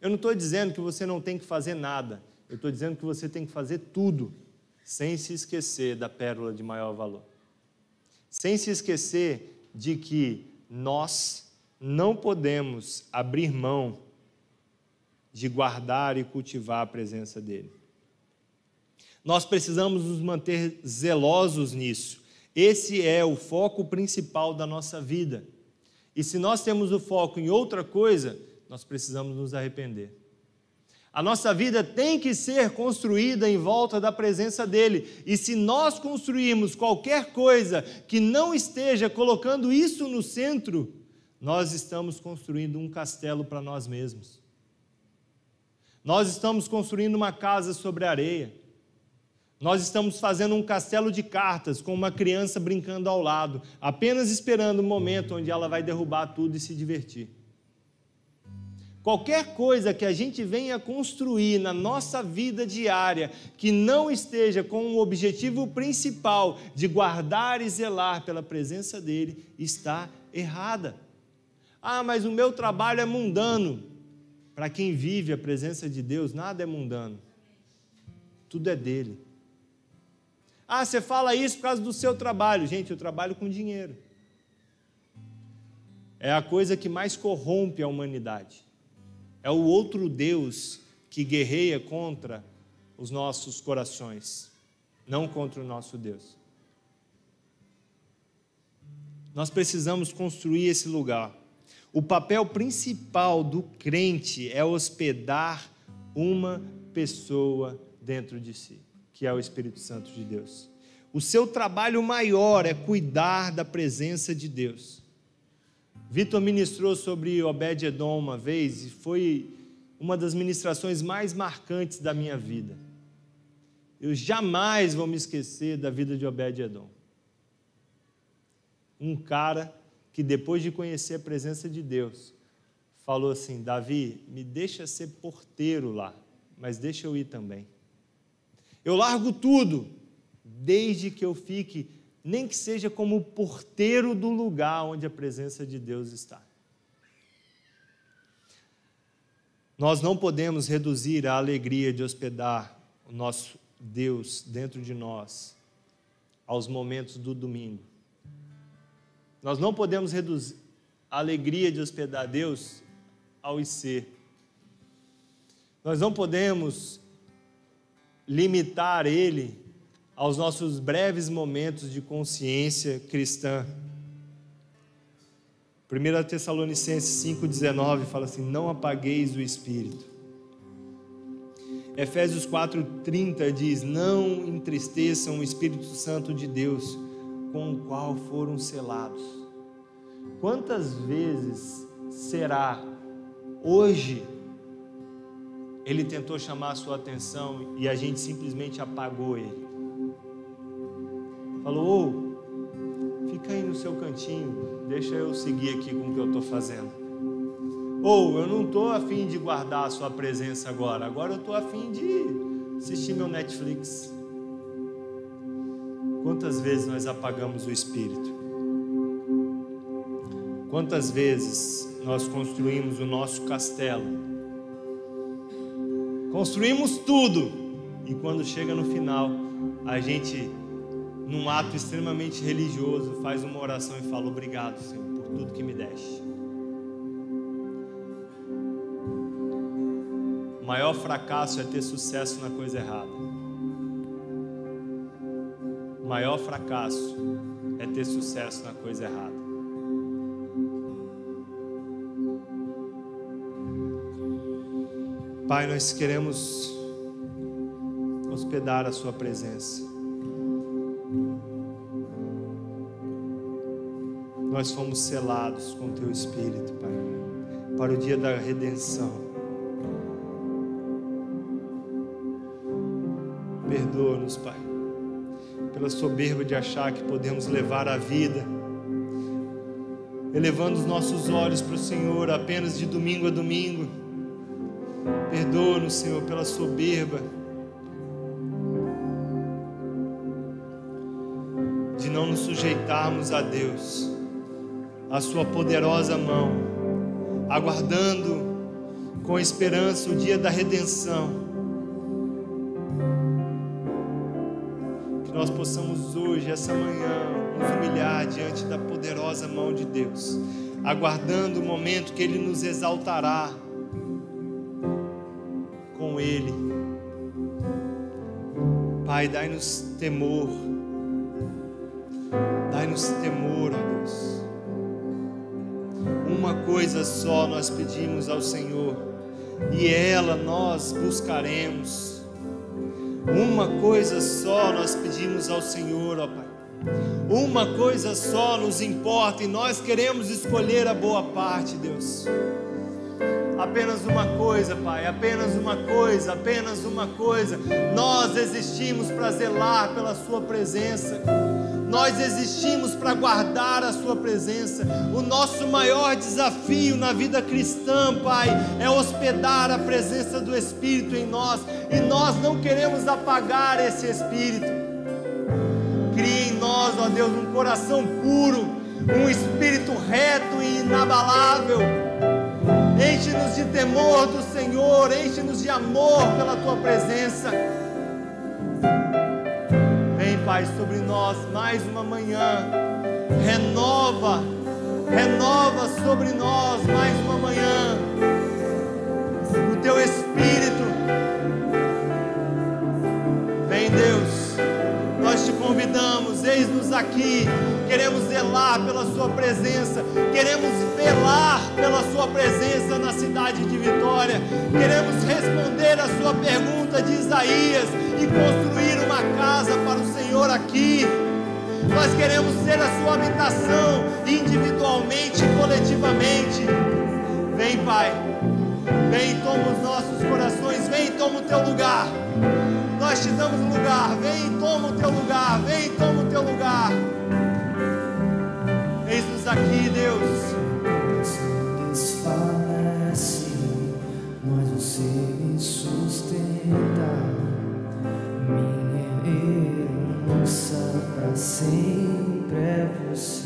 Eu não estou dizendo que você não tem que fazer nada, eu estou dizendo que você tem que fazer tudo, sem se esquecer da pérola de maior valor. Sem se esquecer de que nós não podemos abrir mão de guardar e cultivar a presença dEle. Nós precisamos nos manter zelosos nisso. Esse é o foco principal da nossa vida. E se nós temos o foco em outra coisa, nós precisamos nos arrepender. A nossa vida tem que ser construída em volta da presença dele. E se nós construirmos qualquer coisa que não esteja colocando isso no centro, nós estamos construindo um castelo para nós mesmos. Nós estamos construindo uma casa sobre areia. Nós estamos fazendo um castelo de cartas com uma criança brincando ao lado, apenas esperando o momento onde ela vai derrubar tudo e se divertir. Qualquer coisa que a gente venha construir na nossa vida diária que não esteja com o objetivo principal de guardar e zelar pela presença dele, está errada. Ah, mas o meu trabalho é mundano. Para quem vive a presença de Deus, nada é mundano. Tudo é dele. Ah, você fala isso por causa do seu trabalho. Gente, eu trabalho com dinheiro. É a coisa que mais corrompe a humanidade. É o outro Deus que guerreia contra os nossos corações, não contra o nosso Deus. Nós precisamos construir esse lugar. O papel principal do crente é hospedar uma pessoa dentro de si que é o Espírito Santo de Deus. O seu trabalho maior é cuidar da presença de Deus. Vitor ministrou sobre Obed-Edom uma vez e foi uma das ministrações mais marcantes da minha vida. Eu jamais vou me esquecer da vida de Obed-Edom. Um cara que depois de conhecer a presença de Deus, falou assim: Davi, me deixa ser porteiro lá, mas deixa eu ir também. Eu largo tudo, desde que eu fique, nem que seja como porteiro do lugar onde a presença de Deus está. Nós não podemos reduzir a alegria de hospedar o nosso Deus dentro de nós aos momentos do domingo. Nós não podemos reduzir a alegria de hospedar Deus ao IC. Nós não podemos limitar ele aos nossos breves momentos de consciência cristã. 1 Tessalonicenses 5,19 fala assim: Não apagueis o espírito. Efésios 4,30 diz: Não entristeçam o Espírito Santo de Deus, com o qual foram selados. Quantas vezes será hoje ele tentou chamar a sua atenção e a gente simplesmente apagou ele. Falou: oh, fica aí no seu cantinho, deixa eu seguir aqui com o que eu estou fazendo. Ou oh, eu não estou afim de guardar a sua presença agora, agora eu estou afim de assistir meu Netflix. Quantas vezes nós apagamos o Espírito? Quantas vezes nós construímos o nosso castelo Construímos tudo. E quando chega no final, a gente, num ato extremamente religioso, faz uma oração e fala: Obrigado, Senhor, por tudo que me deste. O maior fracasso é ter sucesso na coisa errada. O maior fracasso é ter sucesso na coisa errada. Pai, nós queremos hospedar a Sua presença. Nós fomos selados com Teu Espírito, Pai, para o dia da redenção. Perdoa-nos, Pai, pela soberba de achar que podemos levar a vida, elevando os nossos olhos para o Senhor apenas de domingo a domingo Perdoa-nos, Senhor, pela soberba de não nos sujeitarmos a Deus, a Sua poderosa mão, aguardando com esperança o dia da redenção. Que nós possamos hoje, essa manhã, nos humilhar diante da poderosa mão de Deus, aguardando o momento que Ele nos exaltará ele. Pai, dai-nos temor. Dai-nos temor, ó Deus. Uma coisa só nós pedimos ao Senhor, e ela nós buscaremos. Uma coisa só nós pedimos ao Senhor, ó Pai. Uma coisa só nos importa e nós queremos escolher a boa parte, Deus Apenas uma coisa, Pai, apenas uma coisa, apenas uma coisa. Nós existimos para zelar pela Sua presença. Nós existimos para guardar a Sua presença. O nosso maior desafio na vida cristã, Pai, é hospedar a presença do Espírito em nós. E nós não queremos apagar esse Espírito. Crie em nós, ó Deus, um coração puro, um espírito reto e inabalável. Enche-nos de temor do Senhor, enche-nos de amor pela Tua presença. Pai, sobre nós mais uma manhã. Renova, renova sobre nós mais uma manhã. O teu Espírito. Convidamos, eis-nos aqui. Queremos zelar pela Sua presença, queremos velar pela Sua presença na cidade de Vitória, queremos responder a Sua pergunta de Isaías e construir uma casa para o Senhor aqui. Nós queremos ser a sua habitação, individualmente e coletivamente. Vem, Pai. Vem, toma os nossos corações. Vem, toma o teu lugar. Nós te damos lugar. Vem, toma o teu lugar. Vem, toma o teu lugar. Eis-nos aqui, Deus. Desfalece, mas você me sustenta herança para sempre é você.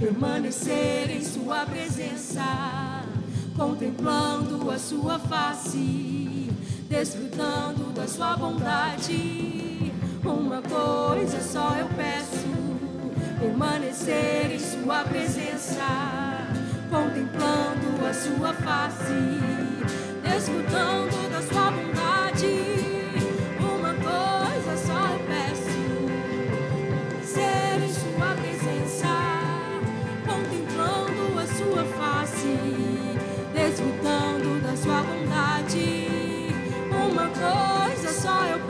Permanecer em sua presença. Contemplando a sua face. Desfrutando da sua bondade. Uma coisa só eu peço permanecer em Sua presença, contemplando a Sua face, desfrutando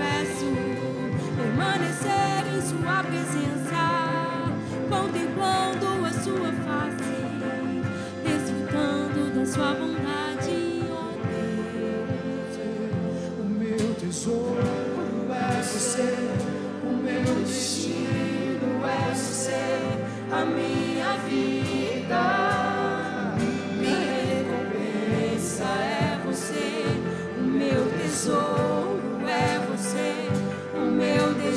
peço: permanecer em Sua presença, contemplando a Sua face, desfrutando da Sua bondade, ó Deus. O meu tesouro é você, o meu destino é você, a minha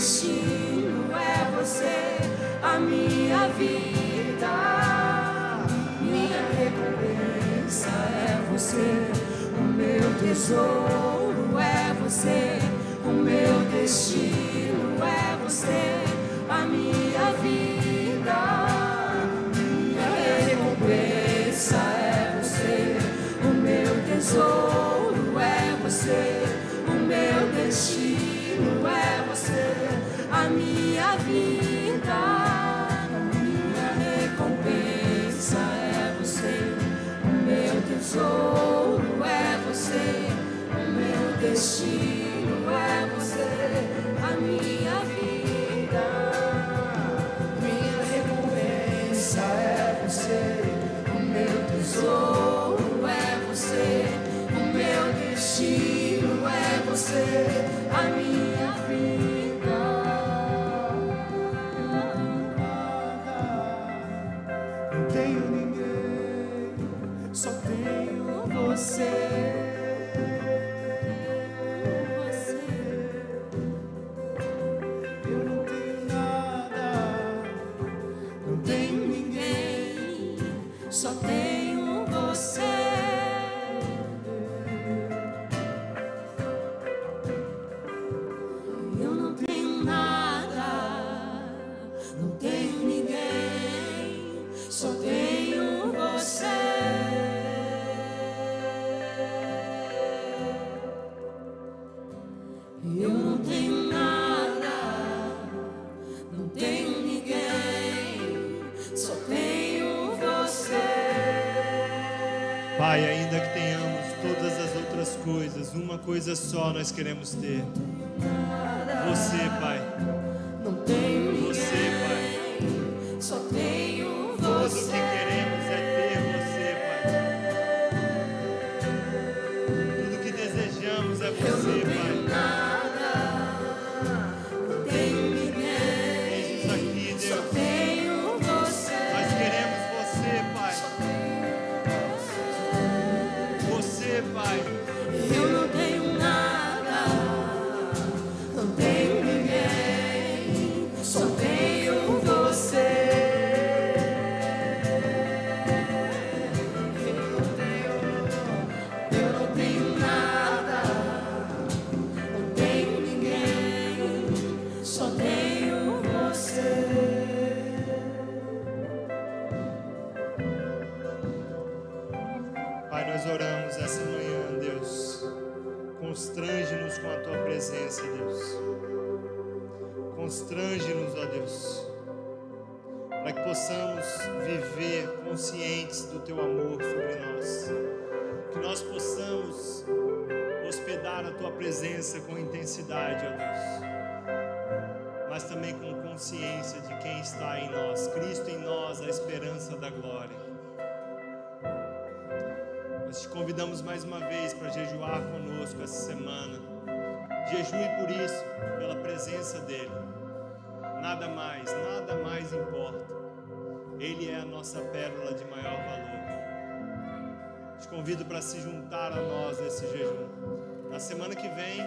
destino é você, a minha vida. Minha recompensa é você, o meu tesouro é você, o meu destino é você, a minha vida. Minha recompensa é você, o meu tesouro tesouro é você, o meu destino é você, a minha vida. Minha recompensa é você, o meu tesouro é você, o meu destino é você, a minha vida. Pai, ainda que tenhamos todas as outras coisas, uma coisa só nós queremos ter. Você, Pai. Teu amor sobre nós. Que nós possamos hospedar a tua presença com intensidade, ó Deus. Mas também com consciência de quem está em nós, Cristo em nós, a esperança da glória. Nós te convidamos mais uma vez para jejuar conosco essa semana. Jejue por isso, pela presença dEle. Nada mais, nada mais importa. Ele é a nossa pérola de maior valor. Te convido para se juntar a nós nesse jejum. Na semana que vem,